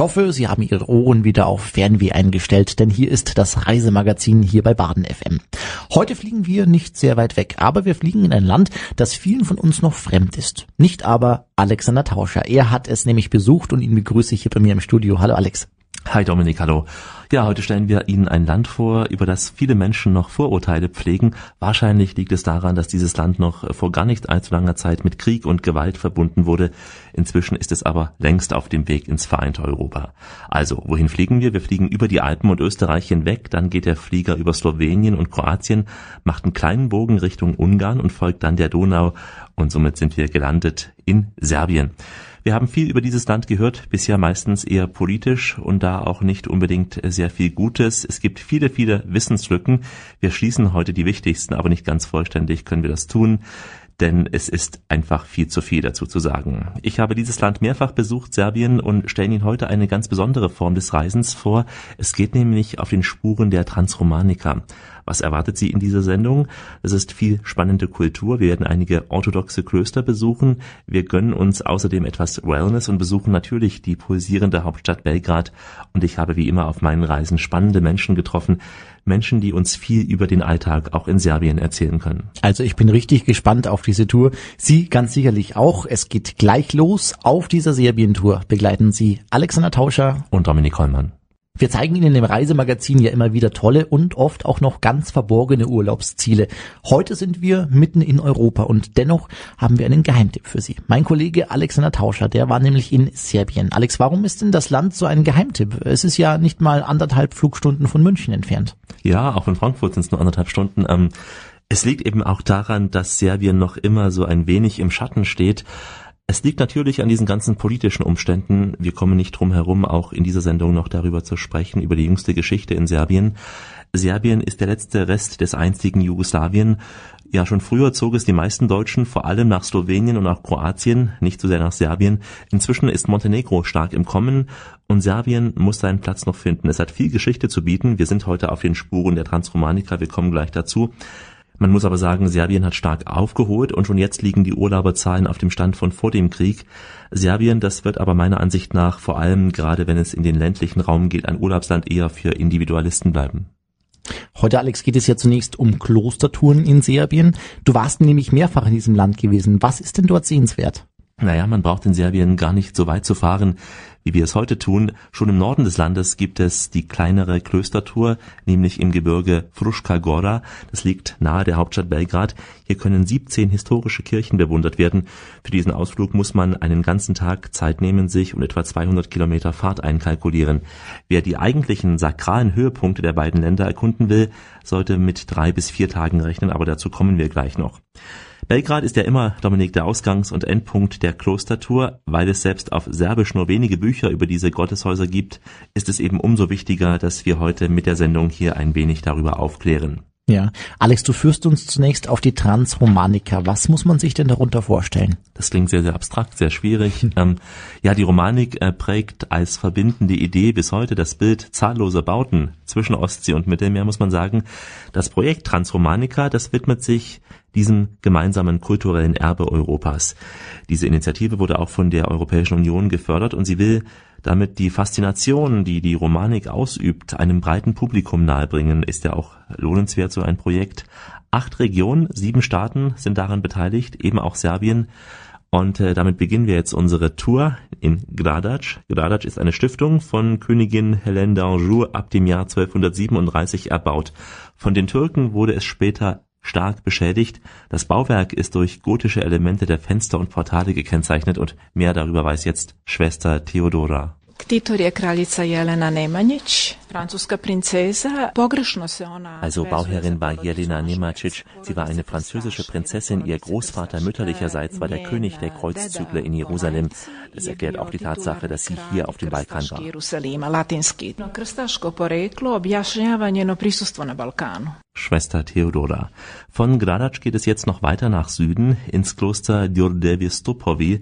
Ich hoffe, Sie haben Ihre Ohren wieder auf Fernweh eingestellt, denn hier ist das Reisemagazin hier bei Baden FM. Heute fliegen wir nicht sehr weit weg, aber wir fliegen in ein Land, das vielen von uns noch fremd ist. Nicht aber Alexander Tauscher. Er hat es nämlich besucht und ihn begrüße ich hier bei mir im Studio. Hallo Alex. Hi Dominik, hallo. Ja, heute stellen wir Ihnen ein Land vor, über das viele Menschen noch Vorurteile pflegen. Wahrscheinlich liegt es daran, dass dieses Land noch vor gar nicht allzu langer Zeit mit Krieg und Gewalt verbunden wurde. Inzwischen ist es aber längst auf dem Weg ins vereinte Europa. Also, wohin fliegen wir? Wir fliegen über die Alpen und Österreich hinweg, dann geht der Flieger über Slowenien und Kroatien, macht einen kleinen Bogen Richtung Ungarn und folgt dann der Donau und somit sind wir gelandet in Serbien. Wir haben viel über dieses Land gehört, bisher meistens eher politisch und da auch nicht unbedingt sehr viel Gutes. Es gibt viele, viele Wissenslücken. Wir schließen heute die wichtigsten, aber nicht ganz vollständig können wir das tun denn es ist einfach viel zu viel dazu zu sagen. Ich habe dieses Land mehrfach besucht, Serbien, und stelle Ihnen heute eine ganz besondere Form des Reisens vor. Es geht nämlich auf den Spuren der Transromanica. Was erwartet Sie in dieser Sendung? Es ist viel spannende Kultur. Wir werden einige orthodoxe Klöster besuchen. Wir gönnen uns außerdem etwas Wellness und besuchen natürlich die pulsierende Hauptstadt Belgrad. Und ich habe wie immer auf meinen Reisen spannende Menschen getroffen. Menschen, die uns viel über den Alltag auch in Serbien erzählen können. Also ich bin richtig gespannt auf diese Tour. Sie ganz sicherlich auch. Es geht gleich los. Auf dieser Serbien-Tour begleiten Sie Alexander Tauscher und Dominik Hollmann. Wir zeigen Ihnen im Reisemagazin ja immer wieder tolle und oft auch noch ganz verborgene Urlaubsziele. Heute sind wir mitten in Europa und dennoch haben wir einen Geheimtipp für Sie. Mein Kollege Alexander Tauscher, der war nämlich in Serbien. Alex, warum ist denn das Land so ein Geheimtipp? Es ist ja nicht mal anderthalb Flugstunden von München entfernt. Ja, auch von Frankfurt sind es nur anderthalb Stunden. Ähm, es liegt eben auch daran, dass Serbien noch immer so ein wenig im Schatten steht. Es liegt natürlich an diesen ganzen politischen Umständen. Wir kommen nicht drum herum, auch in dieser Sendung noch darüber zu sprechen, über die jüngste Geschichte in Serbien. Serbien ist der letzte Rest des einzigen Jugoslawien. Ja, schon früher zog es die meisten Deutschen vor allem nach Slowenien und auch Kroatien, nicht so sehr nach Serbien. Inzwischen ist Montenegro stark im Kommen und Serbien muss seinen Platz noch finden. Es hat viel Geschichte zu bieten. Wir sind heute auf den Spuren der Transromanica. Wir kommen gleich dazu. Man muss aber sagen, Serbien hat stark aufgeholt und schon jetzt liegen die Urlauberzahlen auf dem Stand von vor dem Krieg. Serbien, das wird aber meiner Ansicht nach vor allem, gerade wenn es in den ländlichen Raum geht, ein Urlaubsland eher für Individualisten bleiben. Heute, Alex, geht es ja zunächst um Klostertouren in Serbien. Du warst nämlich mehrfach in diesem Land gewesen. Was ist denn dort sehenswert? Naja, man braucht in Serbien gar nicht so weit zu fahren, wie wir es heute tun. Schon im Norden des Landes gibt es die kleinere Klöstertour, nämlich im Gebirge Fruška Gora. Das liegt nahe der Hauptstadt Belgrad. Hier können 17 historische Kirchen bewundert werden. Für diesen Ausflug muss man einen ganzen Tag Zeit nehmen, sich und etwa 200 Kilometer Fahrt einkalkulieren. Wer die eigentlichen sakralen Höhepunkte der beiden Länder erkunden will, sollte mit drei bis vier Tagen rechnen, aber dazu kommen wir gleich noch. Belgrad ist ja immer, Dominik, der Ausgangs- und Endpunkt der Klostertour. Weil es selbst auf Serbisch nur wenige Bücher über diese Gotteshäuser gibt, ist es eben umso wichtiger, dass wir heute mit der Sendung hier ein wenig darüber aufklären. Ja, Alex, du führst uns zunächst auf die Transromanika. Was muss man sich denn darunter vorstellen? Das klingt sehr, sehr abstrakt, sehr schwierig. ähm, ja, die Romanik äh, prägt als verbindende Idee bis heute das Bild zahlloser Bauten zwischen Ostsee und Mittelmeer, muss man sagen. Das Projekt Transromanika, das widmet sich diesem gemeinsamen kulturellen Erbe Europas. Diese Initiative wurde auch von der Europäischen Union gefördert und sie will damit die Faszination, die die Romanik ausübt, einem breiten Publikum nahebringen, ist ja auch lohnenswert so ein Projekt. Acht Regionen, sieben Staaten sind daran beteiligt, eben auch Serbien. Und äh, damit beginnen wir jetzt unsere Tour in Gradac. Gradac ist eine Stiftung von Königin Helene d'Anjou ab dem Jahr 1237 erbaut. Von den Türken wurde es später stark beschädigt. Das Bauwerk ist durch gotische Elemente der Fenster und Portale gekennzeichnet und mehr darüber weiß jetzt Schwester Theodora. Ktitor je kraljica Jelena Nemanjić, francuska princesa. Pogrešno se ona Also Bauherrin war Jelena Nemanjić. Sie war eine französische Prinzessin. Ihr Großvater mütterlicherseits war der König der Kreuzzügler in Jerusalem. Das erklärt auch die Tatsache, dass sie hier auf dem Balkan war. Schwester Theodora. Von Gradac geht es jetzt noch weiter nach Süden ins Kloster Djordjevi Stupovi.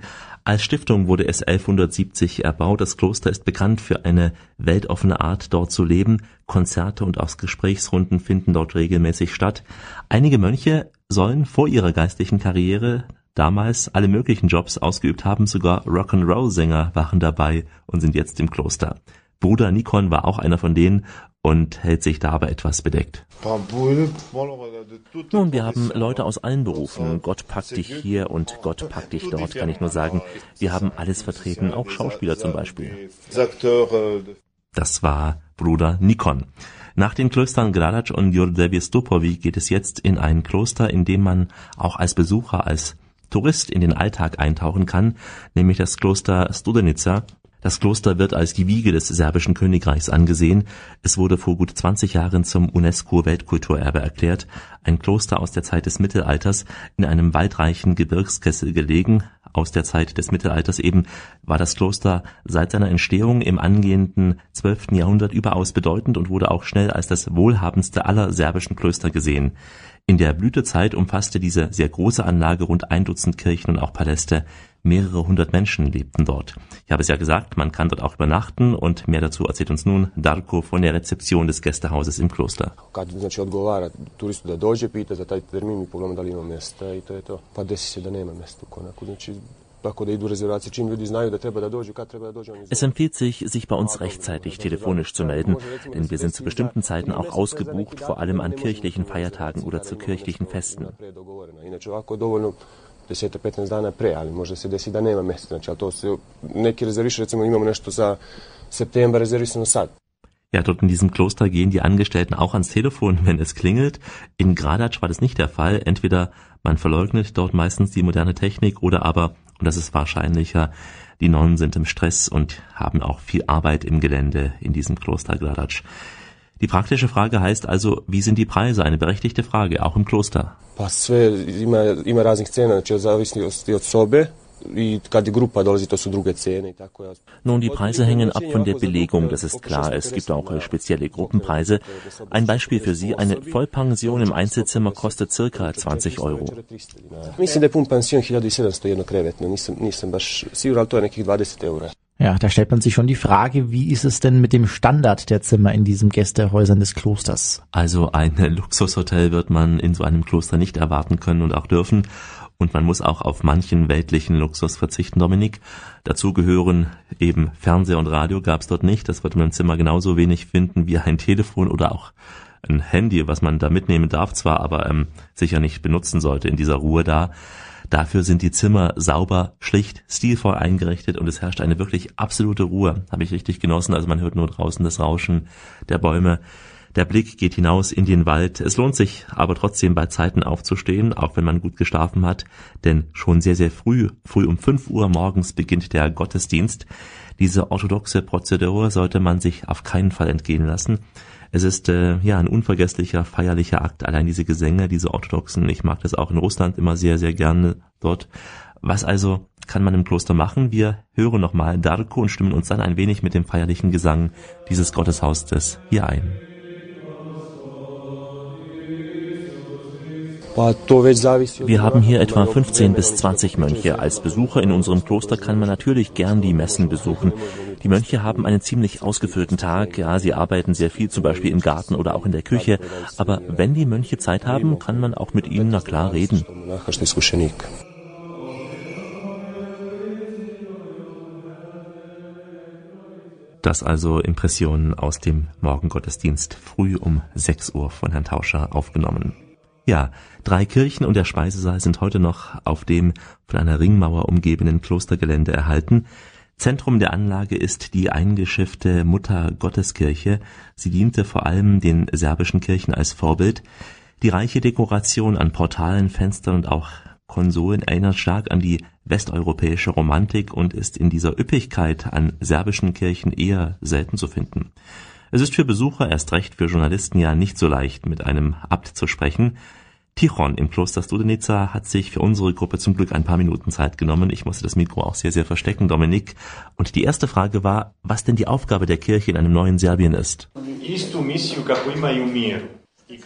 Als Stiftung wurde es 1170 erbaut. Das Kloster ist bekannt für eine weltoffene Art, dort zu leben. Konzerte und auch Gesprächsrunden finden dort regelmäßig statt. Einige Mönche sollen vor ihrer geistlichen Karriere damals alle möglichen Jobs ausgeübt haben, sogar Rock'n'Roll-Sänger waren dabei und sind jetzt im Kloster. Bruder Nikon war auch einer von denen und hält sich dabei etwas bedeckt. Nun, wir haben Leute aus allen Berufen. Gott packt dich hier und Gott packt dich dort, kann ich nur sagen. Wir haben alles vertreten, auch Schauspieler zum Beispiel. Das war Bruder Nikon. Nach den Klöstern Gradac und Jurdevi Stupovi geht es jetzt in ein Kloster, in dem man auch als Besucher, als Tourist in den Alltag eintauchen kann, nämlich das Kloster Studenica das Kloster wird als die Wiege des serbischen Königreichs angesehen. Es wurde vor gut 20 Jahren zum UNESCO-Weltkulturerbe erklärt. Ein Kloster aus der Zeit des Mittelalters in einem waldreichen Gebirgskessel gelegen. Aus der Zeit des Mittelalters eben war das Kloster seit seiner Entstehung im angehenden 12. Jahrhundert überaus bedeutend und wurde auch schnell als das wohlhabendste aller serbischen Klöster gesehen. In der Blütezeit umfasste diese sehr große Anlage rund ein Dutzend Kirchen und auch Paläste. Mehrere hundert Menschen lebten dort. Ich habe es ja gesagt, man kann dort auch übernachten und mehr dazu erzählt uns nun Darko von der Rezeption des Gästehauses im Kloster. Kad znači Es empfiehlt sich, sich bei uns rechtzeitig telefonisch zu melden, denn wir sind zu bestimmten Zeiten auch ausgebucht, vor allem an kirchlichen Feiertagen oder zu kirchlichen Festen. 10-15 dana pre, ali može se desi da nema mesta. Znači, ali to se, neki rezervišu, recimo imamo nešto za september rezervisano sad. Ja, dort in diesem Kloster gehen die Angestellten auch ans Telefon, wenn es klingelt. In Gradac war das nicht der Fall. Entweder man verleugnet dort meistens die moderne Technik oder aber und das ist wahrscheinlicher, die Nonnen sind im Stress und haben auch viel Arbeit im Gelände in diesem Kloster Gladac. Die praktische Frage heißt also, wie sind die Preise? Eine berechtigte Frage, auch im Kloster. Pa sve ima, ima raznih cena, znači zavisni od sobe, nun, die Preise hängen ab von der Belegung, das ist klar. Es gibt auch spezielle Gruppenpreise. Ein Beispiel für Sie, eine Vollpension im Einzelzimmer kostet circa 20 Euro. Ja, da stellt man sich schon die Frage, wie ist es denn mit dem Standard der Zimmer in diesen Gästehäusern des Klosters? Also ein Luxushotel wird man in so einem Kloster nicht erwarten können und auch dürfen. Und man muss auch auf manchen weltlichen Luxus verzichten, Dominik. Dazu gehören eben Fernseher und Radio gab es dort nicht. Das wird man im Zimmer genauso wenig finden wie ein Telefon oder auch ein Handy, was man da mitnehmen darf zwar, aber ähm, sicher nicht benutzen sollte in dieser Ruhe da. Dafür sind die Zimmer sauber, schlicht, stilvoll eingerichtet und es herrscht eine wirklich absolute Ruhe. Habe ich richtig genossen. Also man hört nur draußen das Rauschen der Bäume. Der Blick geht hinaus in den Wald. Es lohnt sich aber trotzdem bei Zeiten aufzustehen, auch wenn man gut geschlafen hat, denn schon sehr, sehr früh, früh um 5 Uhr morgens beginnt der Gottesdienst. Diese orthodoxe Prozedur sollte man sich auf keinen Fall entgehen lassen. Es ist äh, ja ein unvergesslicher, feierlicher Akt. Allein diese Gesänge, diese orthodoxen, ich mag das auch in Russland immer sehr, sehr gerne dort. Was also kann man im Kloster machen? Wir hören nochmal Darko und stimmen uns dann ein wenig mit dem feierlichen Gesang dieses Gotteshauses hier ein. Wir haben hier etwa 15 bis 20 Mönche. Als Besucher in unserem Kloster kann man natürlich gern die Messen besuchen. Die Mönche haben einen ziemlich ausgefüllten Tag. Ja, sie arbeiten sehr viel, zum Beispiel im Garten oder auch in der Küche. Aber wenn die Mönche Zeit haben, kann man auch mit ihnen na klar reden. Das also Impressionen aus dem Morgengottesdienst früh um 6 Uhr von Herrn Tauscher aufgenommen. Ja, drei Kirchen und der Speisesaal sind heute noch auf dem von einer Ringmauer umgebenen Klostergelände erhalten. Zentrum der Anlage ist die eingeschiffte Mutter Gotteskirche. Sie diente vor allem den serbischen Kirchen als Vorbild. Die reiche Dekoration an Portalen, Fenstern und auch Konsolen erinnert stark an die westeuropäische Romantik und ist in dieser Üppigkeit an serbischen Kirchen eher selten zu finden. Es ist für Besucher, erst recht für Journalisten ja nicht so leicht, mit einem Abt zu sprechen. Tichon im Kloster Studenica hat sich für unsere Gruppe zum Glück ein paar Minuten Zeit genommen. Ich musste das Mikro auch sehr, sehr verstecken, Dominik. Und die erste Frage war, was denn die Aufgabe der Kirche in einem neuen Serbien ist.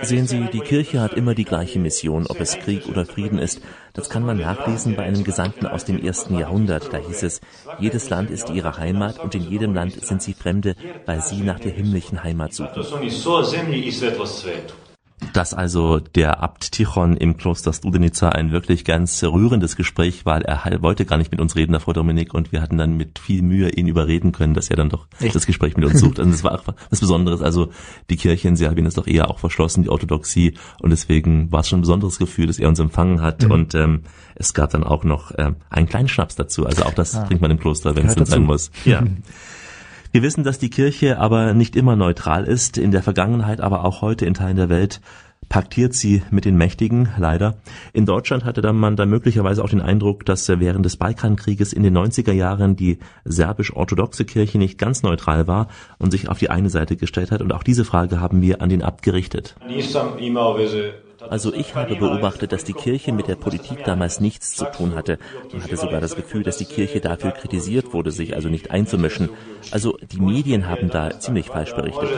Sehen Sie, die Kirche hat immer die gleiche Mission, ob es Krieg oder Frieden ist. Das kann man nachlesen bei einem Gesandten aus dem ersten Jahrhundert. Da hieß es, jedes Land ist ihre Heimat und in jedem Land sind sie Fremde, weil sie nach der himmlischen Heimat suchen. Dass also der Abt Tichon im Kloster Studenica ein wirklich ganz rührendes Gespräch war. Er wollte gar nicht mit uns reden, davor Dominik, und wir hatten dann mit viel Mühe ihn überreden können, dass er dann doch Echt? das Gespräch mit uns sucht. Also das war auch was Besonderes. Also die Kirche in Serbien ist doch eher auch verschlossen, die Orthodoxie, und deswegen war es schon ein besonderes Gefühl, dass er uns empfangen hat. Mhm. Und ähm, es gab dann auch noch ähm, einen kleinen Schnaps dazu. Also auch das ah. trinkt man im Kloster, wenn es sein muss. Ja. Wir wissen, dass die Kirche aber nicht immer neutral ist, in der Vergangenheit, aber auch heute in Teilen der Welt paktiert sie mit den Mächtigen, leider. In Deutschland hatte dann man da möglicherweise auch den Eindruck, dass während des Balkankrieges in den 90er Jahren die serbisch-orthodoxe Kirche nicht ganz neutral war und sich auf die eine Seite gestellt hat. Und auch diese Frage haben wir an den Abt gerichtet. Also ich habe beobachtet, dass die Kirche mit der Politik damals nichts zu tun hatte. Man hatte sogar das Gefühl, dass die Kirche dafür kritisiert wurde, sich also nicht einzumischen. Also die Medien haben da ziemlich falsch berichtet.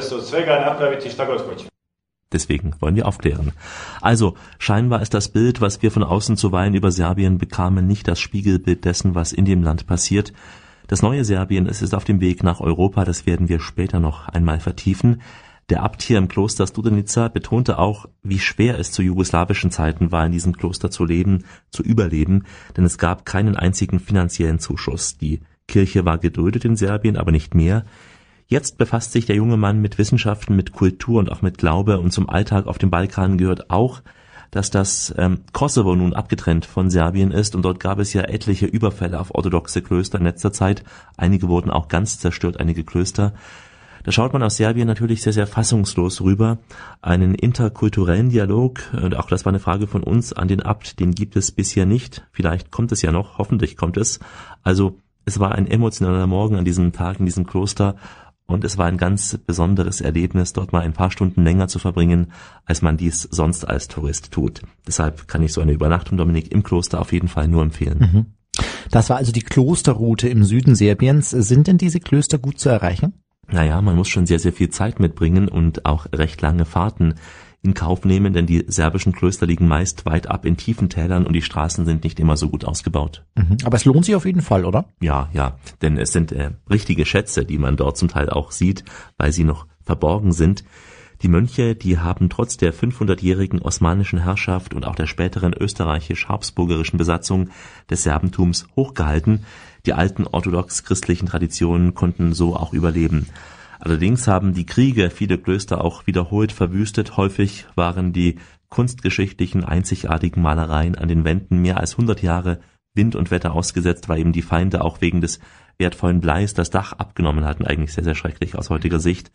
Deswegen wollen wir aufklären. Also, scheinbar ist das Bild, was wir von außen zuweilen über Serbien bekamen, nicht das Spiegelbild dessen, was in dem Land passiert. Das neue Serbien es ist auf dem Weg nach Europa, das werden wir später noch einmal vertiefen. Der Abt hier im Kloster Studenica betonte auch, wie schwer es zu jugoslawischen Zeiten war, in diesem Kloster zu leben, zu überleben, denn es gab keinen einzigen finanziellen Zuschuss. Die Kirche war geduldet in Serbien, aber nicht mehr. Jetzt befasst sich der junge Mann mit Wissenschaften, mit Kultur und auch mit Glaube und zum Alltag auf dem Balkan gehört auch, dass das ähm, Kosovo nun abgetrennt von Serbien ist und dort gab es ja etliche Überfälle auf orthodoxe Klöster in letzter Zeit. Einige wurden auch ganz zerstört, einige Klöster. Da schaut man aus Serbien natürlich sehr, sehr fassungslos rüber. Einen interkulturellen Dialog, und auch das war eine Frage von uns an den Abt, den gibt es bisher nicht. Vielleicht kommt es ja noch, hoffentlich kommt es. Also es war ein emotionaler Morgen an diesem Tag in diesem Kloster und es war ein ganz besonderes Erlebnis, dort mal ein paar Stunden länger zu verbringen, als man dies sonst als Tourist tut. Deshalb kann ich so eine Übernachtung, Dominik, im Kloster auf jeden Fall nur empfehlen. Mhm. Das war also die Klosterroute im Süden Serbiens. Sind denn diese Klöster gut zu erreichen? Naja, man muss schon sehr, sehr viel Zeit mitbringen und auch recht lange Fahrten in Kauf nehmen, denn die serbischen Klöster liegen meist weit ab in tiefen Tälern und die Straßen sind nicht immer so gut ausgebaut. Mhm. Aber es lohnt sich auf jeden Fall, oder? Ja, ja, denn es sind äh, richtige Schätze, die man dort zum Teil auch sieht, weil sie noch verborgen sind. Die Mönche, die haben trotz der 500-jährigen osmanischen Herrschaft und auch der späteren österreichisch-habsburgerischen Besatzung des Serbentums hochgehalten. Die alten orthodox-christlichen Traditionen konnten so auch überleben. Allerdings haben die Kriege viele Klöster auch wiederholt verwüstet, häufig waren die kunstgeschichtlichen einzigartigen Malereien an den Wänden mehr als 100 Jahre Wind und Wetter ausgesetzt, weil eben die Feinde auch wegen des wertvollen Bleis das Dach abgenommen hatten, eigentlich sehr, sehr schrecklich aus heutiger Sicht.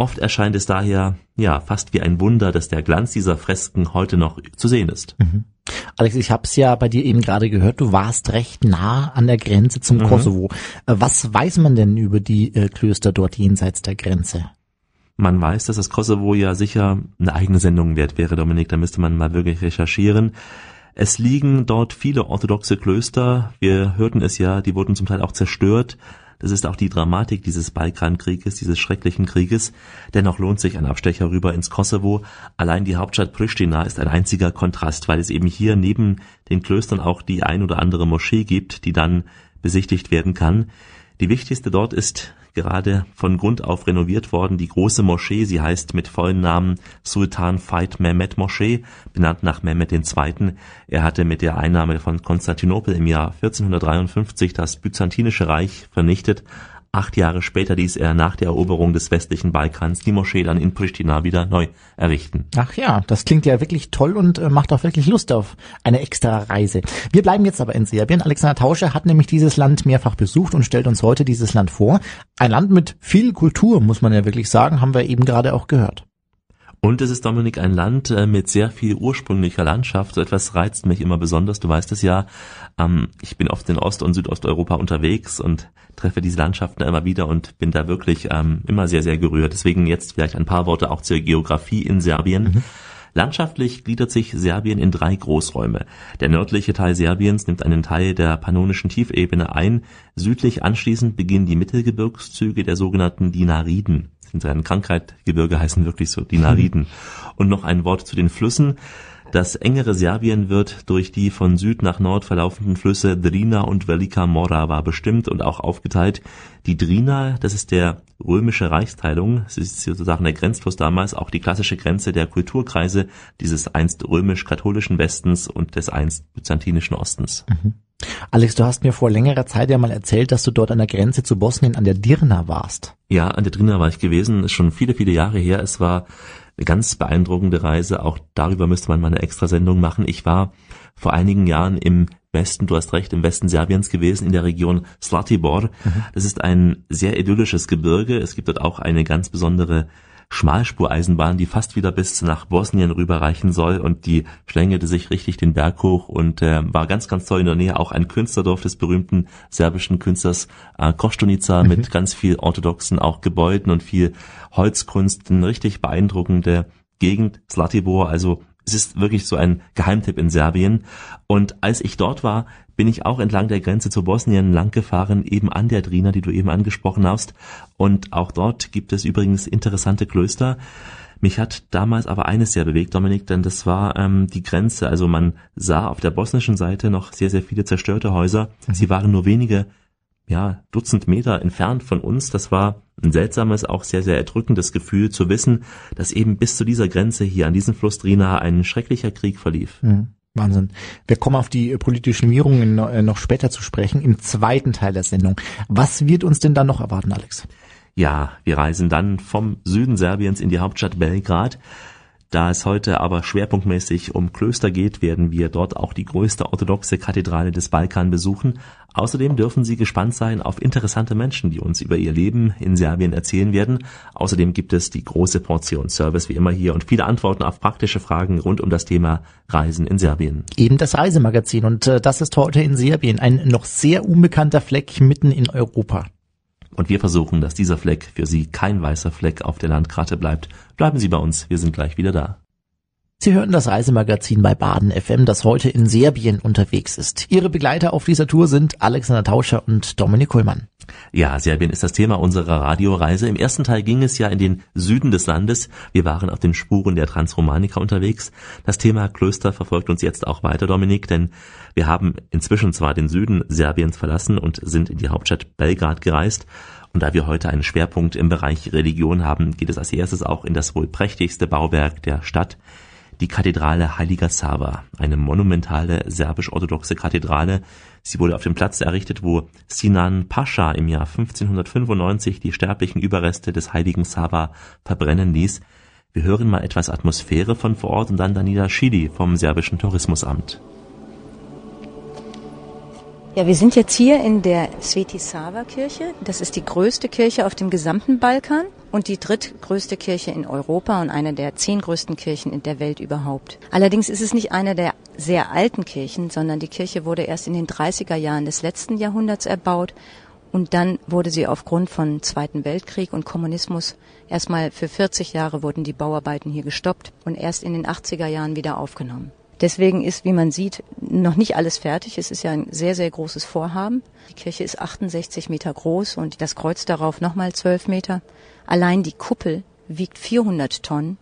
Oft erscheint es daher, ja, fast wie ein Wunder, dass der Glanz dieser Fresken heute noch zu sehen ist. Mhm. Alex, ich habe es ja bei dir eben gerade gehört, du warst recht nah an der Grenze zum mhm. Kosovo. Äh, was weiß man denn über die äh, Klöster dort jenseits der Grenze? Man weiß, dass das Kosovo ja sicher eine eigene Sendung wert wäre, Dominik, da müsste man mal wirklich recherchieren. Es liegen dort viele orthodoxe Klöster. Wir hörten es ja, die wurden zum Teil auch zerstört. Das ist auch die Dramatik dieses Balkankrieges, dieses schrecklichen Krieges. Dennoch lohnt sich ein Abstecher rüber ins Kosovo. Allein die Hauptstadt Pristina ist ein einziger Kontrast, weil es eben hier neben den Klöstern auch die ein oder andere Moschee gibt, die dann besichtigt werden kann. Die wichtigste dort ist gerade von Grund auf renoviert worden. Die große Moschee, sie heißt mit vollen Namen Sultan Faid Mehmet Moschee, benannt nach Mehmet II. Er hatte mit der Einnahme von Konstantinopel im Jahr 1453 das Byzantinische Reich vernichtet Acht Jahre später ließ er nach der Eroberung des westlichen Balkans die Moschee dann in Pristina wieder neu errichten. Ach ja, das klingt ja wirklich toll und äh, macht auch wirklich Lust auf eine extra Reise. Wir bleiben jetzt aber in Serbien. Alexander Tauscher hat nämlich dieses Land mehrfach besucht und stellt uns heute dieses Land vor. Ein Land mit viel Kultur, muss man ja wirklich sagen, haben wir eben gerade auch gehört. Und es ist, Dominik, ein Land äh, mit sehr viel ursprünglicher Landschaft. So etwas reizt mich immer besonders. Du weißt es ja. Ähm, ich bin oft in Ost- und Südosteuropa unterwegs und treffe diese Landschaften immer wieder und bin da wirklich ähm, immer sehr, sehr gerührt. Deswegen jetzt vielleicht ein paar Worte auch zur Geografie in Serbien. Mhm. Landschaftlich gliedert sich Serbien in drei Großräume. Der nördliche Teil Serbiens nimmt einen Teil der pannonischen Tiefebene ein. Südlich anschließend beginnen die Mittelgebirgszüge der sogenannten Dinariden in seinen Krankheitgebirge heißen wirklich so Dinariden. Und noch ein Wort zu den Flüssen. Das engere Serbien wird durch die von Süd nach Nord verlaufenden Flüsse Drina und Velika Morava bestimmt und auch aufgeteilt. Die Drina, das ist der römische Reichsteilung, es ist sozusagen der Grenzfluss damals, auch die klassische Grenze der Kulturkreise dieses einst römisch-katholischen Westens und des einst byzantinischen Ostens. Mhm. Alex, du hast mir vor längerer Zeit ja mal erzählt, dass du dort an der Grenze zu Bosnien an der Dirna warst. Ja, an der Dirna war ich gewesen, ist schon viele, viele Jahre her. Es war eine ganz beeindruckende Reise. Auch darüber müsste man mal eine Extrasendung machen. Ich war vor einigen Jahren im Westen, du hast recht, im Westen Serbiens gewesen, in der Region Slatibor. Mhm. Das ist ein sehr idyllisches Gebirge. Es gibt dort auch eine ganz besondere Schmalspureisenbahn, die fast wieder bis nach Bosnien rüberreichen soll. Und die schlängelte sich richtig den Berg hoch und äh, war ganz, ganz toll in der Nähe. Auch ein Künstlerdorf des berühmten serbischen Künstlers äh, Kostunica mhm. mit ganz viel orthodoxen auch Gebäuden und viel Holzkunst, eine richtig beeindruckende Gegend, Slatibor, also es ist wirklich so ein Geheimtipp in Serbien. Und als ich dort war, bin ich auch entlang der Grenze zu Bosnien langgefahren, eben an der Drina, die du eben angesprochen hast. Und auch dort gibt es übrigens interessante Klöster. Mich hat damals aber eines sehr bewegt, Dominik, denn das war ähm, die Grenze. Also man sah auf der bosnischen Seite noch sehr, sehr viele zerstörte Häuser. Mhm. Sie waren nur wenige, ja, Dutzend Meter entfernt von uns. Das war ein seltsames, auch sehr, sehr erdrückendes Gefühl zu wissen, dass eben bis zu dieser Grenze hier an diesem Fluss Drina ein schrecklicher Krieg verlief. Mhm. Wahnsinn. Wir kommen auf die politischen Wirrungen äh, noch später zu sprechen, im zweiten Teil der Sendung. Was wird uns denn dann noch erwarten, Alex? Ja, wir reisen dann vom Süden Serbiens in die Hauptstadt Belgrad. Da es heute aber schwerpunktmäßig um Klöster geht, werden wir dort auch die größte orthodoxe Kathedrale des Balkan besuchen. Außerdem dürfen Sie gespannt sein auf interessante Menschen, die uns über ihr Leben in Serbien erzählen werden. Außerdem gibt es die große Portion Service wie immer hier und viele Antworten auf praktische Fragen rund um das Thema Reisen in Serbien. Eben das Reisemagazin und äh, das ist heute in Serbien ein noch sehr unbekannter Fleck mitten in Europa. Und wir versuchen, dass dieser Fleck für Sie kein weißer Fleck auf der Landkarte bleibt. Bleiben Sie bei uns, wir sind gleich wieder da. Sie hören das Reisemagazin bei Baden FM, das heute in Serbien unterwegs ist. Ihre Begleiter auf dieser Tour sind Alexander Tauscher und Dominik Kohlmann. Ja, Serbien ist das Thema unserer Radioreise. Im ersten Teil ging es ja in den Süden des Landes. Wir waren auf den Spuren der Transromanika unterwegs. Das Thema Klöster verfolgt uns jetzt auch weiter, Dominik, denn wir haben inzwischen zwar den Süden Serbiens verlassen und sind in die Hauptstadt Belgrad gereist. Und da wir heute einen Schwerpunkt im Bereich Religion haben, geht es als erstes auch in das wohl prächtigste Bauwerk der Stadt, die Kathedrale Heiliger Sava, eine monumentale serbisch-orthodoxe Kathedrale. Sie wurde auf dem Platz errichtet, wo Sinan Pascha im Jahr 1595 die sterblichen Überreste des heiligen Sava verbrennen ließ. Wir hören mal etwas Atmosphäre von vor Ort und dann Danila Schidi vom serbischen Tourismusamt. Ja, wir sind jetzt hier in der Sveti Sava Kirche. Das ist die größte Kirche auf dem gesamten Balkan und die drittgrößte Kirche in Europa und eine der zehn größten Kirchen in der Welt überhaupt. Allerdings ist es nicht eine der sehr alten Kirchen, sondern die Kirche wurde erst in den 30er Jahren des letzten Jahrhunderts erbaut und dann wurde sie aufgrund von Zweiten Weltkrieg und Kommunismus erstmal für 40 Jahre wurden die Bauarbeiten hier gestoppt und erst in den 80er Jahren wieder aufgenommen. Deswegen ist, wie man sieht, noch nicht alles fertig. Es ist ja ein sehr, sehr großes Vorhaben. Die Kirche ist 68 Meter groß und das Kreuz darauf nochmal 12 Meter. Allein die Kuppel wiegt 400 Tonnen.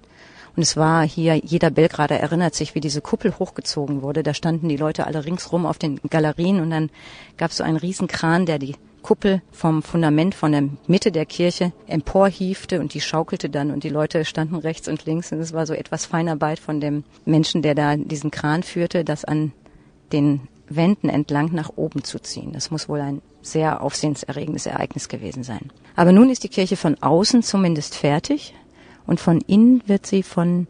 Und es war hier, jeder Belgrader erinnert sich, wie diese Kuppel hochgezogen wurde. Da standen die Leute alle ringsrum auf den Galerien und dann gab es so einen Riesenkran, der die Kuppel vom Fundament von der Mitte der Kirche emporhiefte und die schaukelte dann und die Leute standen rechts und links und es war so etwas Feinarbeit von dem Menschen, der da diesen Kran führte, das an den Wänden entlang nach oben zu ziehen. Das muss wohl ein sehr aufsehenserregendes Ereignis gewesen sein. Aber nun ist die Kirche von außen zumindest fertig und von innen wird sie von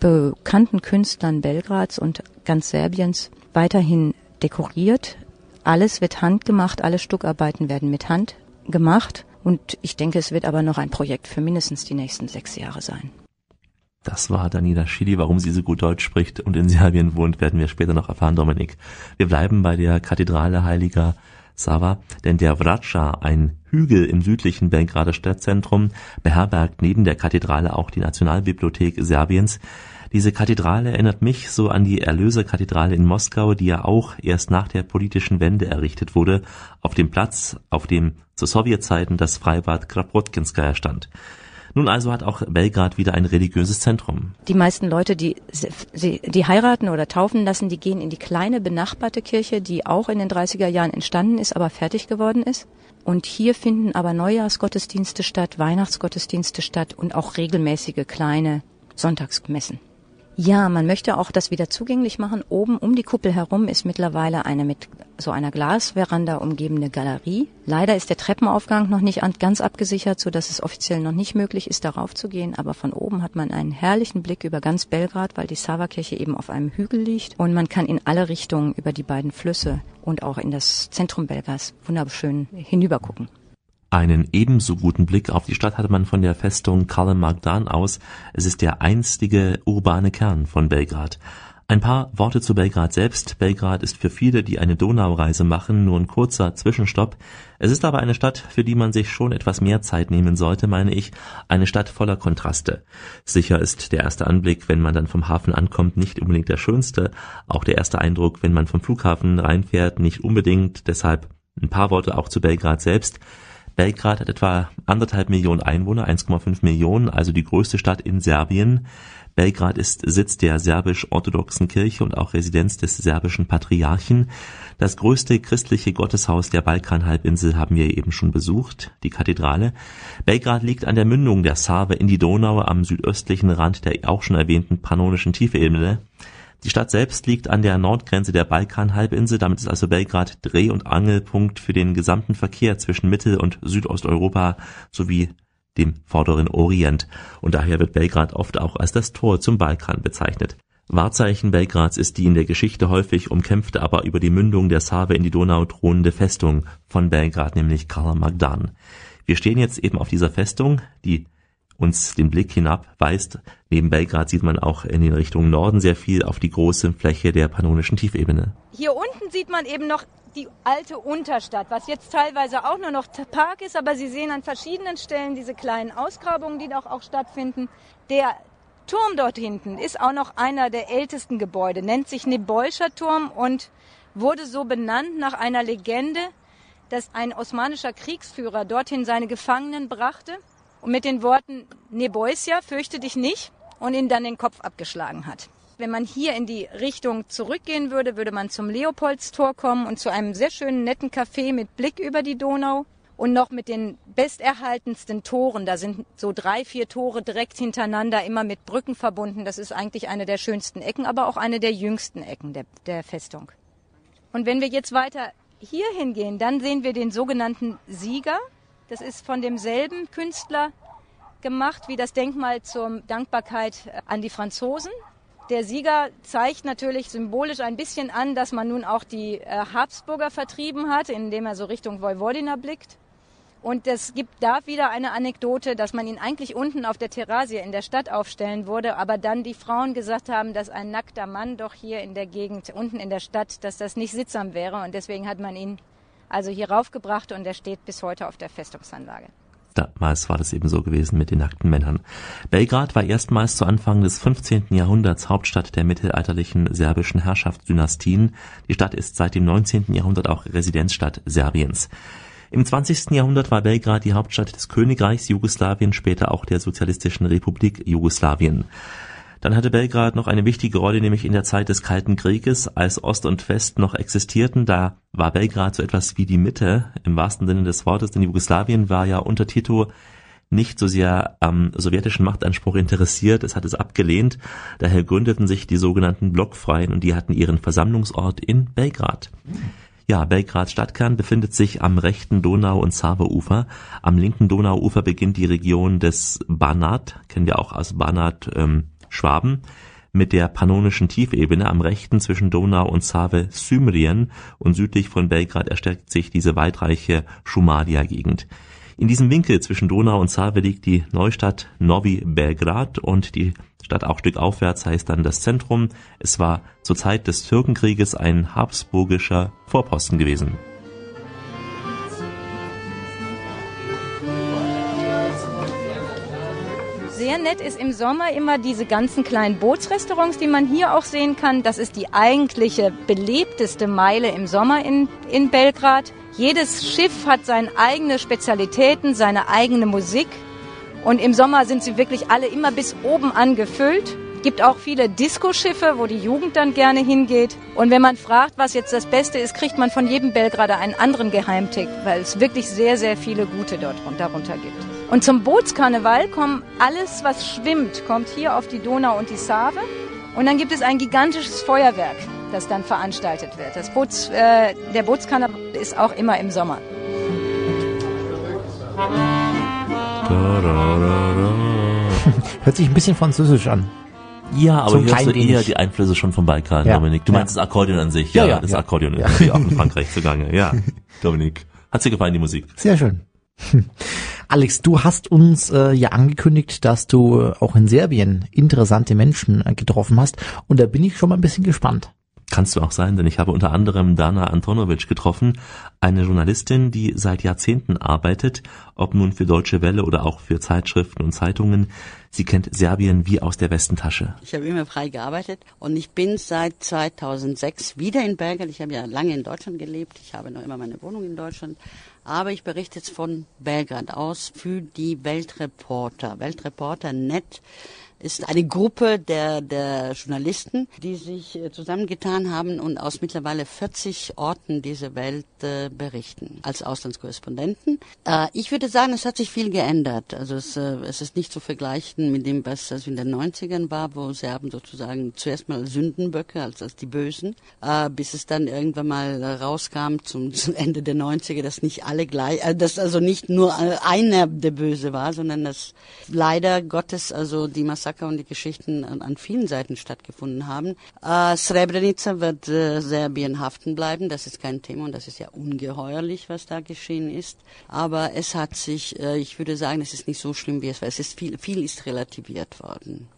bekannten Künstlern Belgrads und ganz Serbiens weiterhin dekoriert. Alles wird handgemacht, alle Stuckarbeiten werden mit Hand gemacht. Und ich denke, es wird aber noch ein Projekt für mindestens die nächsten sechs Jahre sein. Das war Danila Schili. Warum sie so gut Deutsch spricht und in Serbien wohnt, werden wir später noch erfahren, Dominik. Wir bleiben bei der Kathedrale Heiliger Sava, denn der Vraca, ein Hügel im südlichen Belgrader Stadtzentrum, beherbergt neben der Kathedrale auch die Nationalbibliothek Serbiens. Diese Kathedrale erinnert mich so an die Erlöserkathedrale in Moskau, die ja auch erst nach der politischen Wende errichtet wurde, auf dem Platz, auf dem zu Sowjetzeiten das Freibad Krapotkinskaya stand. Nun also hat auch Belgrad wieder ein religiöses Zentrum. Die meisten Leute, die, die heiraten oder taufen lassen, die gehen in die kleine benachbarte Kirche, die auch in den 30er Jahren entstanden ist, aber fertig geworden ist. Und hier finden aber Neujahrsgottesdienste statt, Weihnachtsgottesdienste statt und auch regelmäßige kleine Sonntagsmessen. Ja, man möchte auch das wieder zugänglich machen. Oben um die Kuppel herum ist mittlerweile eine mit so einer Glasveranda umgebene Galerie. Leider ist der Treppenaufgang noch nicht ganz abgesichert, so dass es offiziell noch nicht möglich ist, darauf zu gehen. Aber von oben hat man einen herrlichen Blick über ganz Belgrad, weil die Sava-Kirche eben auf einem Hügel liegt und man kann in alle Richtungen über die beiden Flüsse und auch in das Zentrum Belgrads wunderschön hinübergucken. Einen ebenso guten Blick auf die Stadt hatte man von der Festung Kalemegdan aus. Es ist der einstige urbane Kern von Belgrad. Ein paar Worte zu Belgrad selbst. Belgrad ist für viele, die eine Donaureise machen, nur ein kurzer Zwischenstopp. Es ist aber eine Stadt, für die man sich schon etwas mehr Zeit nehmen sollte, meine ich. Eine Stadt voller Kontraste. Sicher ist der erste Anblick, wenn man dann vom Hafen ankommt, nicht unbedingt der schönste. Auch der erste Eindruck, wenn man vom Flughafen reinfährt, nicht unbedingt. Deshalb ein paar Worte auch zu Belgrad selbst. Belgrad hat etwa anderthalb Millionen Einwohner, 1,5 Millionen, also die größte Stadt in Serbien. Belgrad ist Sitz der serbisch-orthodoxen Kirche und auch Residenz des serbischen Patriarchen. Das größte christliche Gotteshaus der Balkanhalbinsel haben wir eben schon besucht, die Kathedrale. Belgrad liegt an der Mündung der Save in die Donau am südöstlichen Rand der auch schon erwähnten Pannonischen Tiefebene. Die Stadt selbst liegt an der Nordgrenze der Balkanhalbinsel, damit ist also Belgrad Dreh- und Angelpunkt für den gesamten Verkehr zwischen Mittel- und Südosteuropa sowie dem Vorderen Orient, und daher wird Belgrad oft auch als das Tor zum Balkan bezeichnet. Wahrzeichen Belgrads ist die in der Geschichte häufig umkämpfte, aber über die Mündung der Save in die Donau thronende Festung von Belgrad, nämlich Karl Magdan. Wir stehen jetzt eben auf dieser Festung, die uns den Blick hinab weist. Neben Belgrad sieht man auch in den Richtungen Norden sehr viel auf die große Fläche der pannonischen Tiefebene. Hier unten sieht man eben noch die alte Unterstadt, was jetzt teilweise auch nur noch Park ist, aber Sie sehen an verschiedenen Stellen diese kleinen Ausgrabungen, die doch auch stattfinden. Der Turm dort hinten ist auch noch einer der ältesten Gebäude, nennt sich Nebolscher Turm und wurde so benannt nach einer Legende, dass ein osmanischer Kriegsführer dorthin seine Gefangenen brachte und mit den Worten Neboisia, fürchte dich nicht und ihm dann den Kopf abgeschlagen hat. Wenn man hier in die Richtung zurückgehen würde, würde man zum Leopoldstor kommen und zu einem sehr schönen, netten Café mit Blick über die Donau und noch mit den besterhaltensten Toren. Da sind so drei, vier Tore direkt hintereinander, immer mit Brücken verbunden. Das ist eigentlich eine der schönsten Ecken, aber auch eine der jüngsten Ecken der, der Festung. Und wenn wir jetzt weiter hier hingehen, dann sehen wir den sogenannten Sieger. Das ist von demselben Künstler gemacht wie das Denkmal zur Dankbarkeit an die Franzosen. Der Sieger zeigt natürlich symbolisch ein bisschen an, dass man nun auch die äh, Habsburger vertrieben hat, indem er so Richtung Vojvodina blickt. Und es gibt da wieder eine Anekdote, dass man ihn eigentlich unten auf der Terrasse in der Stadt aufstellen wurde, aber dann die Frauen gesagt haben, dass ein nackter Mann doch hier in der Gegend, unten in der Stadt, dass das nicht sittsam wäre. Und deswegen hat man ihn also hier raufgebracht und er steht bis heute auf der Festungsanlage. Damals war das eben so gewesen mit den nackten Männern. Belgrad war erstmals zu Anfang des 15. Jahrhunderts Hauptstadt der mittelalterlichen serbischen Herrschaftsdynastien. Die Stadt ist seit dem 19. Jahrhundert auch Residenzstadt Serbiens. Im 20. Jahrhundert war Belgrad die Hauptstadt des Königreichs Jugoslawien, später auch der Sozialistischen Republik Jugoslawien. Dann hatte Belgrad noch eine wichtige Rolle, nämlich in der Zeit des Kalten Krieges, als Ost und West noch existierten. Da war Belgrad so etwas wie die Mitte im wahrsten Sinne des Wortes, denn Jugoslawien war ja unter Tito nicht so sehr am sowjetischen Machtanspruch interessiert, es hat es abgelehnt. Daher gründeten sich die sogenannten Blockfreien und die hatten ihren Versammlungsort in Belgrad. Ja, Belgrads Stadtkern befindet sich am rechten Donau- und Save-Ufer. Am linken Donauufer beginnt die Region des Banat, kennen wir auch als Banat ähm, Schwaben mit der Pannonischen Tiefebene am rechten zwischen Donau und Save Symrien und südlich von Belgrad erstreckt sich diese weitreiche Šumadija-Gegend. In diesem Winkel zwischen Donau und Save liegt die Neustadt Novi Belgrad und die Stadt auch Stück aufwärts heißt dann das Zentrum. Es war zur Zeit des Türkenkrieges ein habsburgischer Vorposten gewesen. Sehr nett ist im Sommer immer diese ganzen kleinen Bootsrestaurants, die man hier auch sehen kann. Das ist die eigentliche belebteste Meile im Sommer in, in Belgrad. Jedes Schiff hat seine eigenen Spezialitäten, seine eigene Musik. Und im Sommer sind sie wirklich alle immer bis oben angefüllt. Gibt auch viele Diskoschiffe, wo die Jugend dann gerne hingeht. Und wenn man fragt, was jetzt das Beste ist, kriegt man von jedem Belgrader einen anderen Geheimtipp, weil es wirklich sehr, sehr viele gute dort darunter gibt. Und zum Bootskarneval kommen alles, was schwimmt, kommt hier auf die Donau und die Save. Und dann gibt es ein gigantisches Feuerwerk, das dann veranstaltet wird. Das Boots, äh, der Bootskarneval ist auch immer im Sommer. Hört sich ein bisschen französisch an. Ja, aber so hörst du eher die Einflüsse schon vom Balkan, ja. Dominik. Du meinst ja. das Akkordeon an sich. Ja, ja, ja das Akkordeon ist natürlich auch in Frankreich zugange. Ja, Dominik. Hat dir gefallen, die Musik? Sehr schön. Alex, du hast uns äh, ja angekündigt, dass du äh, auch in Serbien interessante Menschen äh, getroffen hast und da bin ich schon mal ein bisschen gespannt. Kannst du auch sein, denn ich habe unter anderem Dana Antonovic getroffen, eine Journalistin, die seit Jahrzehnten arbeitet, ob nun für Deutsche Welle oder auch für Zeitschriften und Zeitungen. Sie kennt Serbien wie aus der Westentasche. Ich habe immer frei gearbeitet und ich bin seit 2006 wieder in Belgrad. Ich habe ja lange in Deutschland gelebt. Ich habe noch immer meine Wohnung in Deutschland. Aber ich berichte jetzt von Belgrad aus für die Weltreporter. Weltreporter Net ist eine Gruppe der, der Journalisten, die sich äh, zusammengetan haben und aus mittlerweile 40 Orten dieser Welt äh, berichten als Auslandskorrespondenten. Äh, ich würde sagen, es hat sich viel geändert. Also es, äh, es ist nicht zu vergleichen mit dem, was also in den 90ern war, wo Serben sozusagen zuerst mal Sündenböcke als, als die Bösen, äh, bis es dann irgendwann mal rauskam zum, zum Ende der 90er, dass nicht alle gleich, äh, dass also nicht nur einer der Böse war, sondern dass leider Gottes also die Massaker Massaker und die Geschichten an, vielen Seiten stattgefunden haben. Äh, Srebrenica wird äh, Serbien haften bleiben, das ist kein Thema und das ist ja ungeheuerlich, was da geschehen ist. Aber es hat sich, äh, ich würde sagen, es ist nicht so schlimm, wie es war. Es ist viel, viel ist relativiert worden.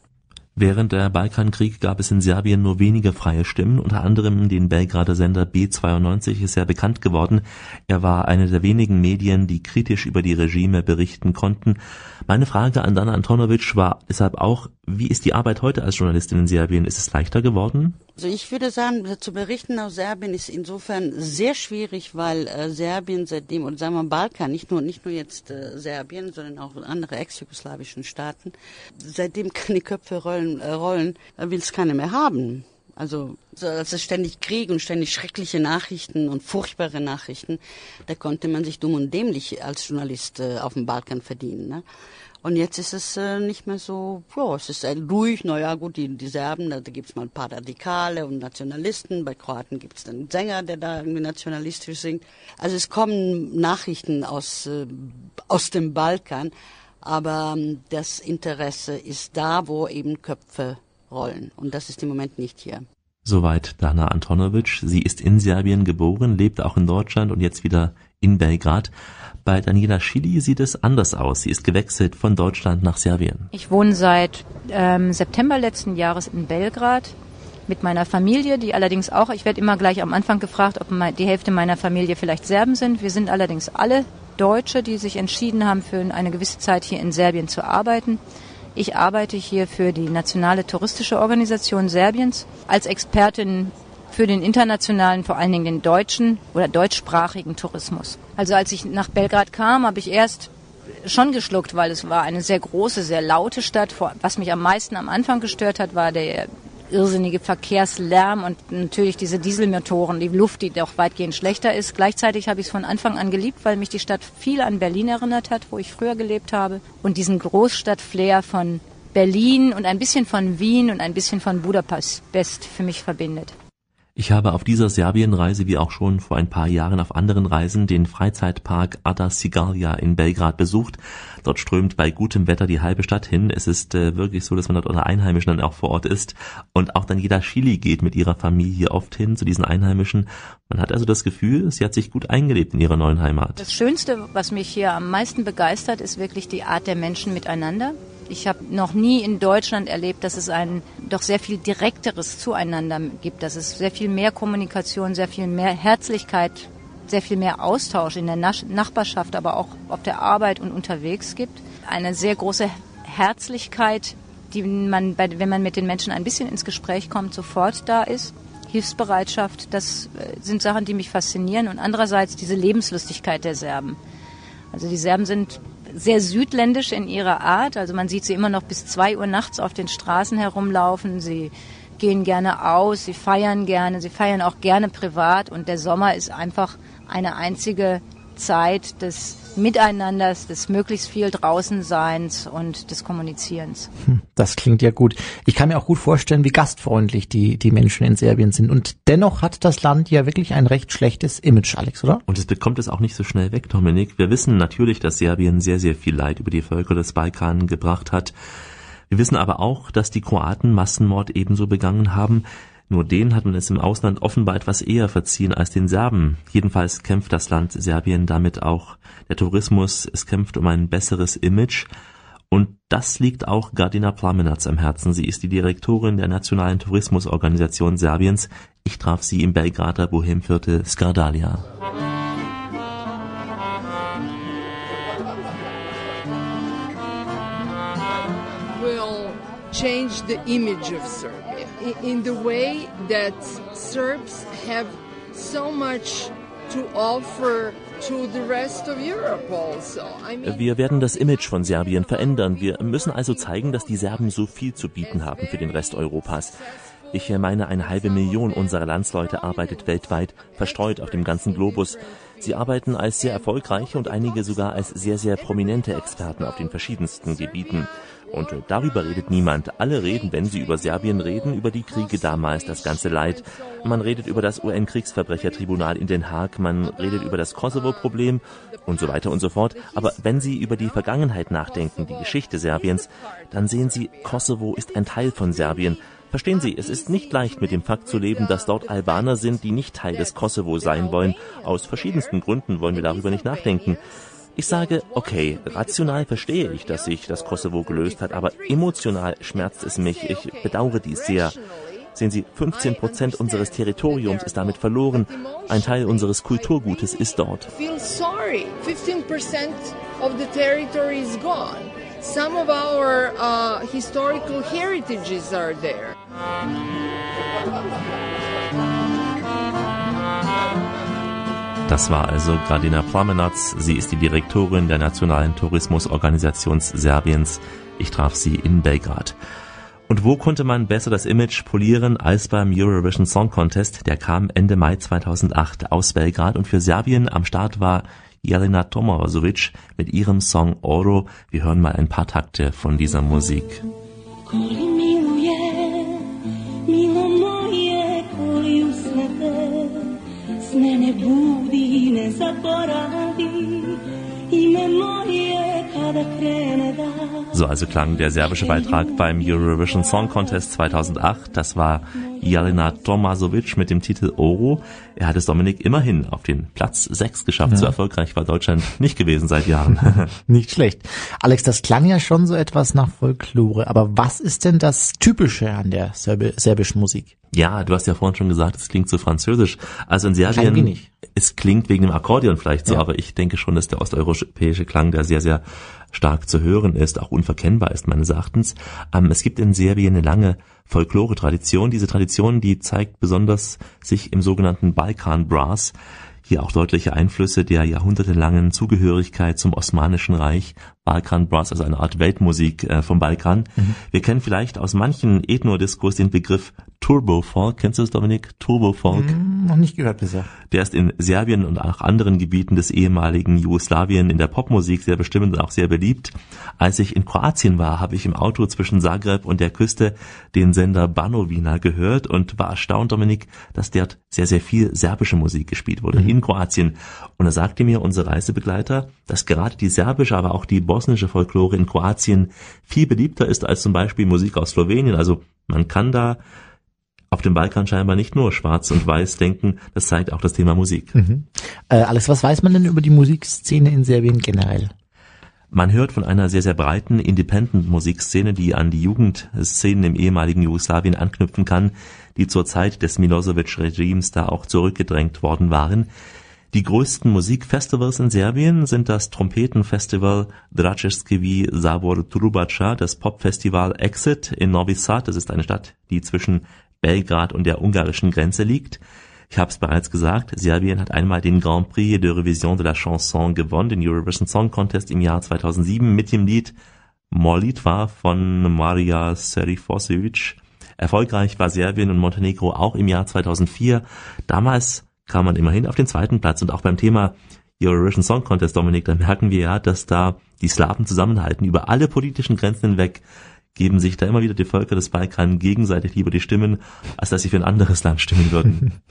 Während der Balkankrieg gab es in Serbien nur wenige freie Stimmen, unter anderem den Belgrader Sender B92 ist sehr bekannt geworden. Er war eine der wenigen Medien, die kritisch über die Regime berichten konnten. Meine Frage an Dana Antonovic war deshalb auch, wie ist die Arbeit heute als Journalistin in Serbien? Ist es leichter geworden? Also ich würde sagen, zu berichten aus Serbien ist insofern sehr schwierig, weil äh, Serbien seitdem, oder sagen wir Balkan, nicht nur, nicht nur jetzt äh, Serbien, sondern auch andere ex-jugoslawischen Staaten, seitdem keine Köpfe rollen, äh, rollen äh, will es keine mehr haben. Also so, es ist ständig Krieg und ständig schreckliche Nachrichten und furchtbare Nachrichten. Da konnte man sich dumm und dämlich als Journalist äh, auf dem Balkan verdienen. Ne? Und jetzt ist es äh, nicht mehr so, ja, es ist ruhig, naja gut, die, die Serben, da, da gibt's mal ein paar Radikale und Nationalisten, bei Kroaten gibt's dann einen Sänger, der da irgendwie nationalistisch singt. Also es kommen Nachrichten aus, äh, aus dem Balkan, aber ähm, das Interesse ist da, wo eben Köpfe rollen. Und das ist im Moment nicht hier. Soweit Dana Antonovic. Sie ist in Serbien geboren, lebt auch in Deutschland und jetzt wieder in Belgrad. Bei Daniela Schili sieht es anders aus. Sie ist gewechselt von Deutschland nach Serbien. Ich wohne seit ähm, September letzten Jahres in Belgrad mit meiner Familie, die allerdings auch, ich werde immer gleich am Anfang gefragt, ob die Hälfte meiner Familie vielleicht Serben sind. Wir sind allerdings alle Deutsche, die sich entschieden haben, für eine gewisse Zeit hier in Serbien zu arbeiten. Ich arbeite hier für die Nationale Touristische Organisation Serbiens als Expertin für den internationalen, vor allen Dingen den deutschen oder deutschsprachigen Tourismus. Also als ich nach Belgrad kam, habe ich erst schon geschluckt, weil es war eine sehr große, sehr laute Stadt. Was mich am meisten am Anfang gestört hat, war der irrsinnige Verkehrslärm und natürlich diese Dieselmotoren, die Luft, die doch weitgehend schlechter ist. Gleichzeitig habe ich es von Anfang an geliebt, weil mich die Stadt viel an Berlin erinnert hat, wo ich früher gelebt habe. Und diesen Großstadtflair von Berlin und ein bisschen von Wien und ein bisschen von Budapest für mich verbindet. Ich habe auf dieser Serbienreise wie auch schon vor ein paar Jahren auf anderen Reisen den Freizeitpark Ada Sigalia in Belgrad besucht. Dort strömt bei gutem Wetter die halbe Stadt hin. Es ist äh, wirklich so, dass man dort unter Einheimischen dann auch vor Ort ist. Und auch dann jeder Chili geht mit ihrer Familie oft hin zu diesen Einheimischen. Man hat also das Gefühl, sie hat sich gut eingelebt in ihrer neuen Heimat. Das Schönste, was mich hier am meisten begeistert, ist wirklich die Art der Menschen miteinander. Ich habe noch nie in Deutschland erlebt, dass es ein doch sehr viel direkteres Zueinander gibt, dass es sehr viel mehr Kommunikation, sehr viel mehr Herzlichkeit, sehr viel mehr Austausch in der Nachbarschaft, aber auch auf der Arbeit und unterwegs gibt. Eine sehr große Herzlichkeit, die man, wenn man mit den Menschen ein bisschen ins Gespräch kommt, sofort da ist. Hilfsbereitschaft, das äh, sind Sachen, die mich faszinieren. Und andererseits diese Lebenslustigkeit der Serben. Also die Serben sind sehr südländisch in ihrer Art. Also man sieht sie immer noch bis zwei Uhr nachts auf den Straßen herumlaufen. Sie gehen gerne aus, sie feiern gerne, sie feiern auch gerne privat und der Sommer ist einfach eine einzige Zeit des Miteinanders, des möglichst viel Draußenseins und des Kommunizierens. Hm, das klingt ja gut. Ich kann mir auch gut vorstellen, wie gastfreundlich die, die Menschen in Serbien sind. Und dennoch hat das Land ja wirklich ein recht schlechtes Image, Alex, oder? Und es bekommt es auch nicht so schnell weg, Dominik. Wir wissen natürlich, dass Serbien sehr, sehr viel Leid über die Völker des Balkan gebracht hat. Wir wissen aber auch, dass die Kroaten Massenmord ebenso begangen haben. Nur den hat man es im Ausland offenbar etwas eher verziehen als den Serben. Jedenfalls kämpft das Land Serbien damit auch. Der Tourismus, es kämpft um ein besseres Image. Und das liegt auch Gardina Plamenac am Herzen. Sie ist die Direktorin der Nationalen Tourismusorganisation Serbiens. Ich traf sie im Belgrader Bohemviertel Skardalia. Will change the image of Serbia in the way that Serbs have so much to offer to the rest of Europe also. Wir werden das Image von Serbien verändern. Wir müssen also zeigen, dass die Serben so viel zu bieten haben für den Rest Europas. Ich meine, eine halbe Million unserer Landsleute arbeitet weltweit, verstreut auf dem ganzen Globus. Sie arbeiten als sehr erfolgreiche und einige sogar als sehr, sehr prominente Experten auf den verschiedensten Gebieten. Und darüber redet niemand. Alle reden, wenn sie über Serbien reden, über die Kriege damals, das ganze Leid. Man redet über das UN-Kriegsverbrechertribunal in Den Haag, man redet über das Kosovo-Problem und so weiter und so fort. Aber wenn Sie über die Vergangenheit nachdenken, die Geschichte Serbiens, dann sehen Sie, Kosovo ist ein Teil von Serbien. Verstehen Sie, es ist nicht leicht mit dem Fakt zu leben, dass dort Albaner sind, die nicht Teil des Kosovo sein wollen. Aus verschiedensten Gründen wollen wir darüber nicht nachdenken. Ich sage, okay, rational verstehe ich, dass sich das Kosovo gelöst hat, aber emotional schmerzt es mich. Ich bedauere dies sehr. Sehen Sie, 15 Prozent unseres Territoriums ist damit verloren. Ein Teil unseres Kulturgutes ist dort. Some of our uh, historical heritages are there. Das war also Gradina Plamenac. Sie ist die Direktorin der Nationalen Tourismusorganisation Serbiens. Ich traf sie in Belgrad. Und wo konnte man besser das Image polieren als beim Eurovision Song Contest? Der kam Ende Mai 2008 aus Belgrad und für Serbien am Start war Jelena Tomasovic mit ihrem Song Oro. Wir hören mal ein paar Takte von dieser Musik. sne da. So also klang der serbische Beitrag beim Eurovision Song Contest 2008. Das war Jelena Tomasovic mit dem Titel Oro. Er hat es Dominik immerhin auf den Platz 6 geschafft. Ja. So erfolgreich war Deutschland nicht gewesen seit Jahren. nicht schlecht. Alex, das klang ja schon so etwas nach Folklore. Aber was ist denn das Typische an der Serbi serbischen Musik? Ja, du hast ja vorhin schon gesagt, es klingt so französisch. Also in Serbien, es klingt wegen dem Akkordeon vielleicht so, ja. aber ich denke schon, dass der osteuropäische Klang, der sehr, sehr stark zu hören ist, auch unverkennbar ist meines Erachtens. Ähm, es gibt in Serbien eine lange Folklore-Tradition. Diese Tradition, die zeigt besonders sich im sogenannten Balkan Brass. Hier auch deutliche Einflüsse der jahrhundertelangen Zugehörigkeit zum Osmanischen Reich. Balkan Brass, also eine Art Weltmusik äh, vom Balkan. Mhm. Wir kennen vielleicht aus manchen Ethno-Diskurs den Begriff Turbo Folk. Kennst du das, Dominik? Turbo Folk? Mm, noch nicht gehört bisher. Der ist in Serbien und auch anderen Gebieten des ehemaligen Jugoslawien in der Popmusik sehr bestimmend und auch sehr beliebt. Als ich in Kroatien war, habe ich im Auto zwischen Zagreb und der Küste den Sender Banovina gehört und war erstaunt, Dominik, dass dort sehr, sehr viel serbische Musik gespielt wurde mhm. in Kroatien. Und da sagte mir unser Reisebegleiter, dass gerade die serbische, aber auch die bosnische Folklore in Kroatien viel beliebter ist als zum Beispiel Musik aus Slowenien. Also man kann da auf dem Balkan scheinbar nicht nur schwarz und weiß denken, das zeigt auch das Thema Musik. Mhm. Äh, alles, was weiß man denn über die Musikszene in Serbien generell? Man hört von einer sehr, sehr breiten Independent-Musikszene, die an die Jugendszenen im ehemaligen Jugoslawien anknüpfen kann, die zur Zeit des Milosevic-Regimes da auch zurückgedrängt worden waren. Die größten Musikfestivals in Serbien sind das Trompetenfestival Draceskivi Sabor Trubaca, das Popfestival Exit in Novi Sad, das ist eine Stadt, die zwischen Belgrad und der ungarischen Grenze liegt, Ich habe es bereits gesagt, Serbien hat einmal den Grand Prix de Revision de la Chanson gewonnen, den Eurovision Song Contest im Jahr 2007 mit dem Lied Molitva von Marija Serifosevic. Erfolgreich war Serbien und Montenegro auch im Jahr 2004. Damals kam man immerhin auf den zweiten Platz und auch beim Thema Eurovision Song Contest, Dominik, da merken wir ja, dass da die Slawen zusammenhalten über alle politischen Grenzen hinweg geben sich da immer wieder die Völker des Balkan gegenseitig lieber die Stimmen, als dass sie für ein anderes Land stimmen würden.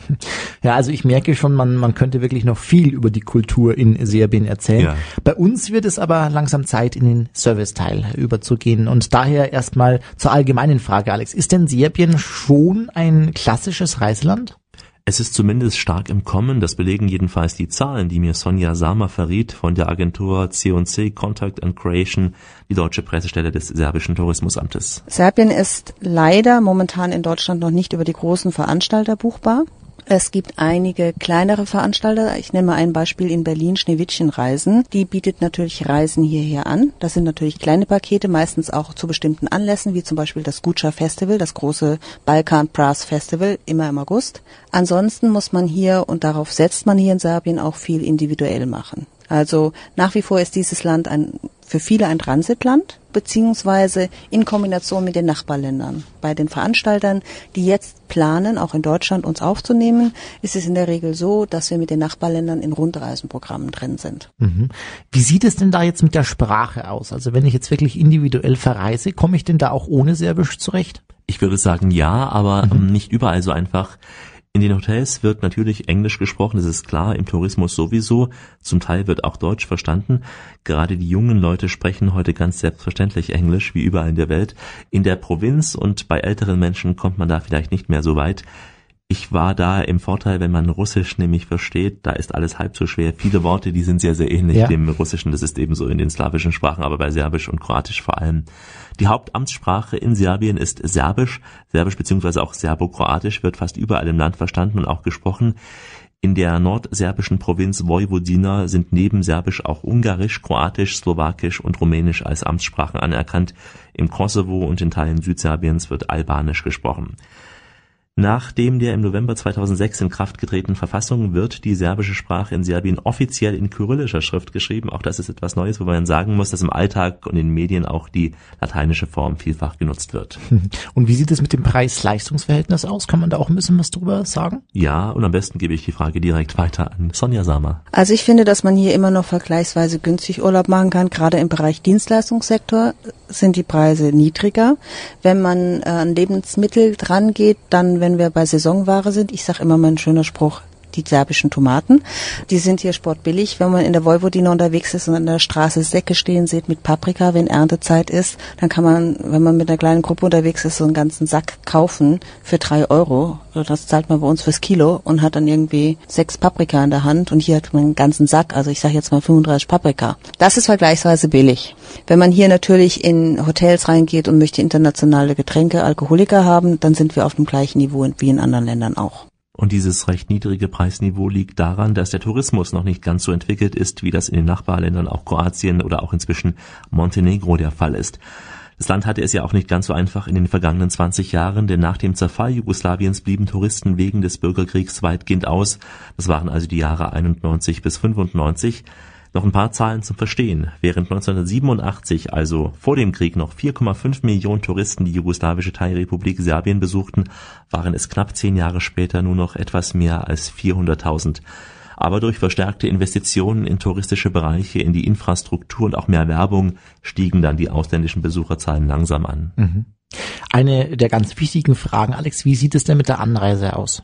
Ja, also ich merke schon, man, man könnte wirklich noch viel über die Kultur in Serbien erzählen. Ja. Bei uns wird es aber langsam Zeit, in den Serviceteil überzugehen. Und daher erstmal zur allgemeinen Frage, Alex. Ist denn Serbien schon ein klassisches Reiseland? Es ist zumindest stark im Kommen, das belegen jedenfalls die Zahlen, die mir Sonja Sama verriet von der Agentur C&C Contact and Creation, die deutsche Pressestelle des serbischen Tourismusamtes. Serbien ist leider momentan in Deutschland noch nicht über die großen Veranstalter buchbar. Es gibt einige kleinere Veranstalter. Ich nenne mal ein Beispiel in Berlin, Schneewittchenreisen. Die bietet natürlich Reisen hierher an. Das sind natürlich kleine Pakete, meistens auch zu bestimmten Anlässen, wie zum Beispiel das Gutscha Festival, das große Balkan Brass Festival, immer im August. Ansonsten muss man hier, und darauf setzt man hier in Serbien, auch viel individuell machen. Also nach wie vor ist dieses Land ein, für viele ein Transitland beziehungsweise in Kombination mit den Nachbarländern. Bei den Veranstaltern, die jetzt planen, auch in Deutschland uns aufzunehmen, ist es in der Regel so, dass wir mit den Nachbarländern in Rundreisenprogrammen drin sind. Mhm. Wie sieht es denn da jetzt mit der Sprache aus? Also wenn ich jetzt wirklich individuell verreise, komme ich denn da auch ohne Serbisch zurecht? Ich würde sagen ja, aber mhm. nicht überall so einfach. In den Hotels wird natürlich Englisch gesprochen, das ist klar, im Tourismus sowieso. Zum Teil wird auch Deutsch verstanden. Gerade die jungen Leute sprechen heute ganz selbstverständlich Englisch, wie überall in der Welt. In der Provinz und bei älteren Menschen kommt man da vielleicht nicht mehr so weit. Ich war da im Vorteil, wenn man Russisch nämlich versteht, da ist alles halb so schwer. Viele Worte, die sind sehr, sehr ähnlich ja. dem Russischen. Das ist ebenso in den slawischen Sprachen, aber bei Serbisch und Kroatisch vor allem. Die Hauptamtssprache in Serbien ist Serbisch. Serbisch beziehungsweise auch Serbokroatisch wird fast überall im Land verstanden und auch gesprochen. In der nordserbischen Provinz Vojvodina sind neben Serbisch auch Ungarisch, Kroatisch, Slowakisch und Rumänisch als Amtssprachen anerkannt. Im Kosovo und in Teilen Südserbiens wird Albanisch gesprochen. Nach dem der im November 2006 in Kraft getretenen Verfassung wird die serbische Sprache in Serbien offiziell in kyrillischer Schrift geschrieben. Auch das ist etwas Neues, wo man sagen muss, dass im Alltag und in Medien auch die lateinische Form vielfach genutzt wird. Und wie sieht es mit dem Preis-Leistungs-Verhältnis aus? Kann man da auch ein bisschen was drüber sagen? Ja, und am besten gebe ich die Frage direkt weiter an Sonja Sama. Also ich finde, dass man hier immer noch vergleichsweise günstig Urlaub machen kann. Gerade im Bereich Dienstleistungssektor sind die Preise niedriger. Wenn man äh, an Lebensmittel dran geht, dann wenn wir bei Saisonware sind, ich sage immer mein schöner Spruch, die serbischen Tomaten. Die sind hier sportbillig. Wenn man in der Vojvodina unterwegs ist und an der Straße Säcke stehen sieht mit Paprika, wenn Erntezeit ist, dann kann man, wenn man mit einer kleinen Gruppe unterwegs ist, so einen ganzen Sack kaufen für drei Euro. Das zahlt man bei uns fürs Kilo und hat dann irgendwie sechs Paprika in der Hand und hier hat man einen ganzen Sack, also ich sage jetzt mal 35 Paprika. Das ist vergleichsweise billig. Wenn man hier natürlich in Hotels reingeht und möchte internationale Getränke, Alkoholiker haben, dann sind wir auf dem gleichen Niveau wie in anderen Ländern auch. Und dieses recht niedrige Preisniveau liegt daran, dass der Tourismus noch nicht ganz so entwickelt ist, wie das in den Nachbarländern auch Kroatien oder auch inzwischen Montenegro der Fall ist. Das Land hatte es ja auch nicht ganz so einfach in den vergangenen 20 Jahren, denn nach dem Zerfall Jugoslawiens blieben Touristen wegen des Bürgerkriegs weitgehend aus. Das waren also die Jahre 91 bis 95. Noch ein paar Zahlen zum Verstehen. Während 1987, also vor dem Krieg, noch 4,5 Millionen Touristen die jugoslawische Teilrepublik Serbien besuchten, waren es knapp zehn Jahre später nur noch etwas mehr als 400.000. Aber durch verstärkte Investitionen in touristische Bereiche, in die Infrastruktur und auch mehr Werbung stiegen dann die ausländischen Besucherzahlen langsam an. Mhm. Eine der ganz wichtigen Fragen, Alex, wie sieht es denn mit der Anreise aus?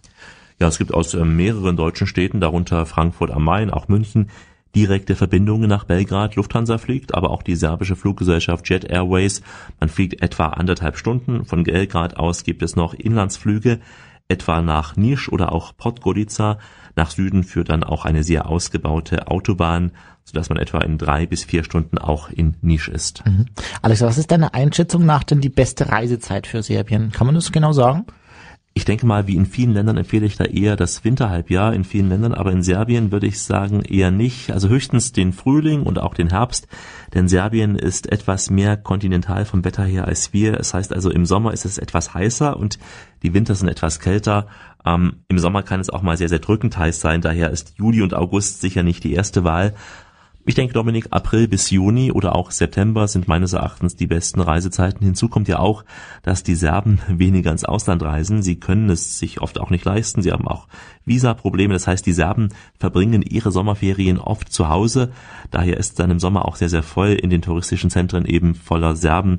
Ja, es gibt aus äh, mehreren deutschen Städten, darunter Frankfurt am Main, auch München, direkte Verbindungen nach Belgrad. Lufthansa fliegt, aber auch die serbische Fluggesellschaft Jet Airways. Man fliegt etwa anderthalb Stunden. Von Belgrad aus gibt es noch Inlandsflüge, etwa nach Nisch oder auch Podgorica. Nach Süden führt dann auch eine sehr ausgebaute Autobahn, sodass man etwa in drei bis vier Stunden auch in Nisch ist. Mhm. Alex, was ist deine Einschätzung nach denn die beste Reisezeit für Serbien? Kann man das genau sagen? Ich denke mal, wie in vielen Ländern empfehle ich da eher das Winterhalbjahr in vielen Ländern, aber in Serbien würde ich sagen eher nicht. Also höchstens den Frühling und auch den Herbst, denn Serbien ist etwas mehr kontinental vom Wetter her als wir. Es heißt also, im Sommer ist es etwas heißer und die Winter sind etwas kälter. Ähm, Im Sommer kann es auch mal sehr, sehr drückend heiß sein, daher ist Juli und August sicher nicht die erste Wahl. Ich denke, Dominik, April bis Juni oder auch September sind meines Erachtens die besten Reisezeiten. Hinzu kommt ja auch, dass die Serben weniger ins Ausland reisen. Sie können es sich oft auch nicht leisten. Sie haben auch Visaprobleme. Das heißt, die Serben verbringen ihre Sommerferien oft zu Hause. Daher ist dann im Sommer auch sehr, sehr voll in den touristischen Zentren eben voller Serben.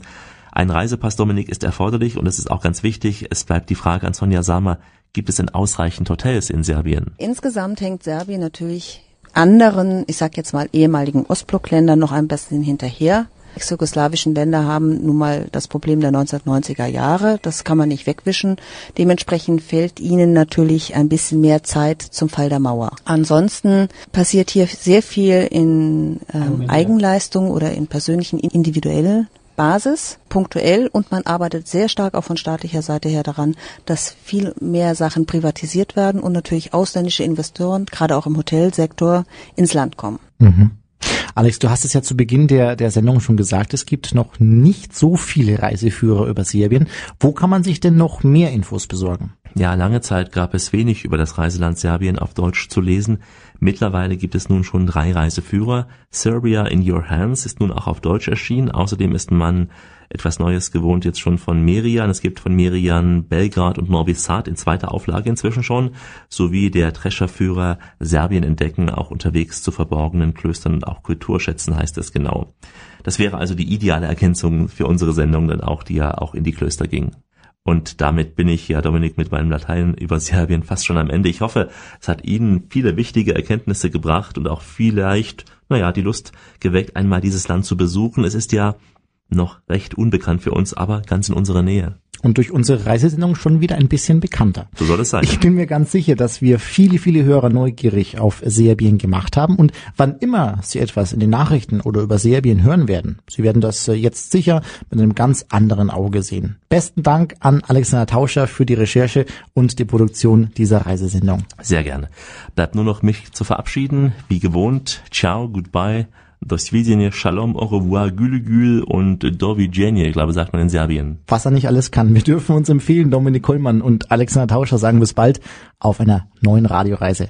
Ein Reisepass, Dominik, ist erforderlich und es ist auch ganz wichtig. Es bleibt die Frage an Sonja Sama, gibt es denn ausreichend Hotels in Serbien? Insgesamt hängt Serbien natürlich anderen, ich sag jetzt mal ehemaligen Ostblockländern noch ein bisschen hinterher. Ex-jugoslawischen Länder haben nun mal das Problem der 1990er Jahre. Das kann man nicht wegwischen. Dementsprechend fehlt ihnen natürlich ein bisschen mehr Zeit zum Fall der Mauer. Ansonsten passiert hier sehr viel in ähm, Eigenleistung oder in persönlichen individuellen Basis, punktuell und man arbeitet sehr stark auch von staatlicher Seite her daran, dass viel mehr Sachen privatisiert werden und natürlich ausländische Investoren, gerade auch im Hotelsektor, ins Land kommen. Mhm. Alex, du hast es ja zu Beginn der, der Sendung schon gesagt, es gibt noch nicht so viele Reiseführer über Serbien. Wo kann man sich denn noch mehr Infos besorgen? Ja, lange Zeit gab es wenig über das Reiseland Serbien auf Deutsch zu lesen. Mittlerweile gibt es nun schon drei Reiseführer. Serbia in Your Hands ist nun auch auf Deutsch erschienen. Außerdem ist man etwas Neues gewohnt jetzt schon von Merian. Es gibt von Merian Belgrad und Novi Sad in zweiter Auflage inzwischen schon, sowie der Trescherführer Serbien entdecken, auch unterwegs zu verborgenen Klöstern und auch Kulturschätzen heißt es genau. Das wäre also die ideale Ergänzung für unsere Sendung dann auch, die ja auch in die Klöster ging. Und damit bin ich ja, Dominik, mit meinem Latein über Serbien fast schon am Ende. Ich hoffe, es hat Ihnen viele wichtige Erkenntnisse gebracht und auch vielleicht, naja, die Lust geweckt, einmal dieses Land zu besuchen. Es ist ja noch recht unbekannt für uns, aber ganz in unserer Nähe und durch unsere Reisesendung schon wieder ein bisschen bekannter. So soll es sein. Ich bin mir ganz sicher, dass wir viele, viele Hörer neugierig auf Serbien gemacht haben und wann immer Sie etwas in den Nachrichten oder über Serbien hören werden, Sie werden das äh, jetzt sicher mit einem ganz anderen Auge sehen. Besten Dank an Alexander Tauscher für die Recherche und die Produktion dieser Reisesendung. Sehr gerne. Bleibt nur noch mich zu verabschieden. Wie gewohnt. Ciao, goodbye. Do svidenia, Shalom, au revoir, Gülü Gül und Do ich glaube, sagt man in Serbien. Was er nicht alles kann. Wir dürfen uns empfehlen, Dominik Kollmann und Alexander Tauscher sagen bis bald auf einer neuen Radioreise.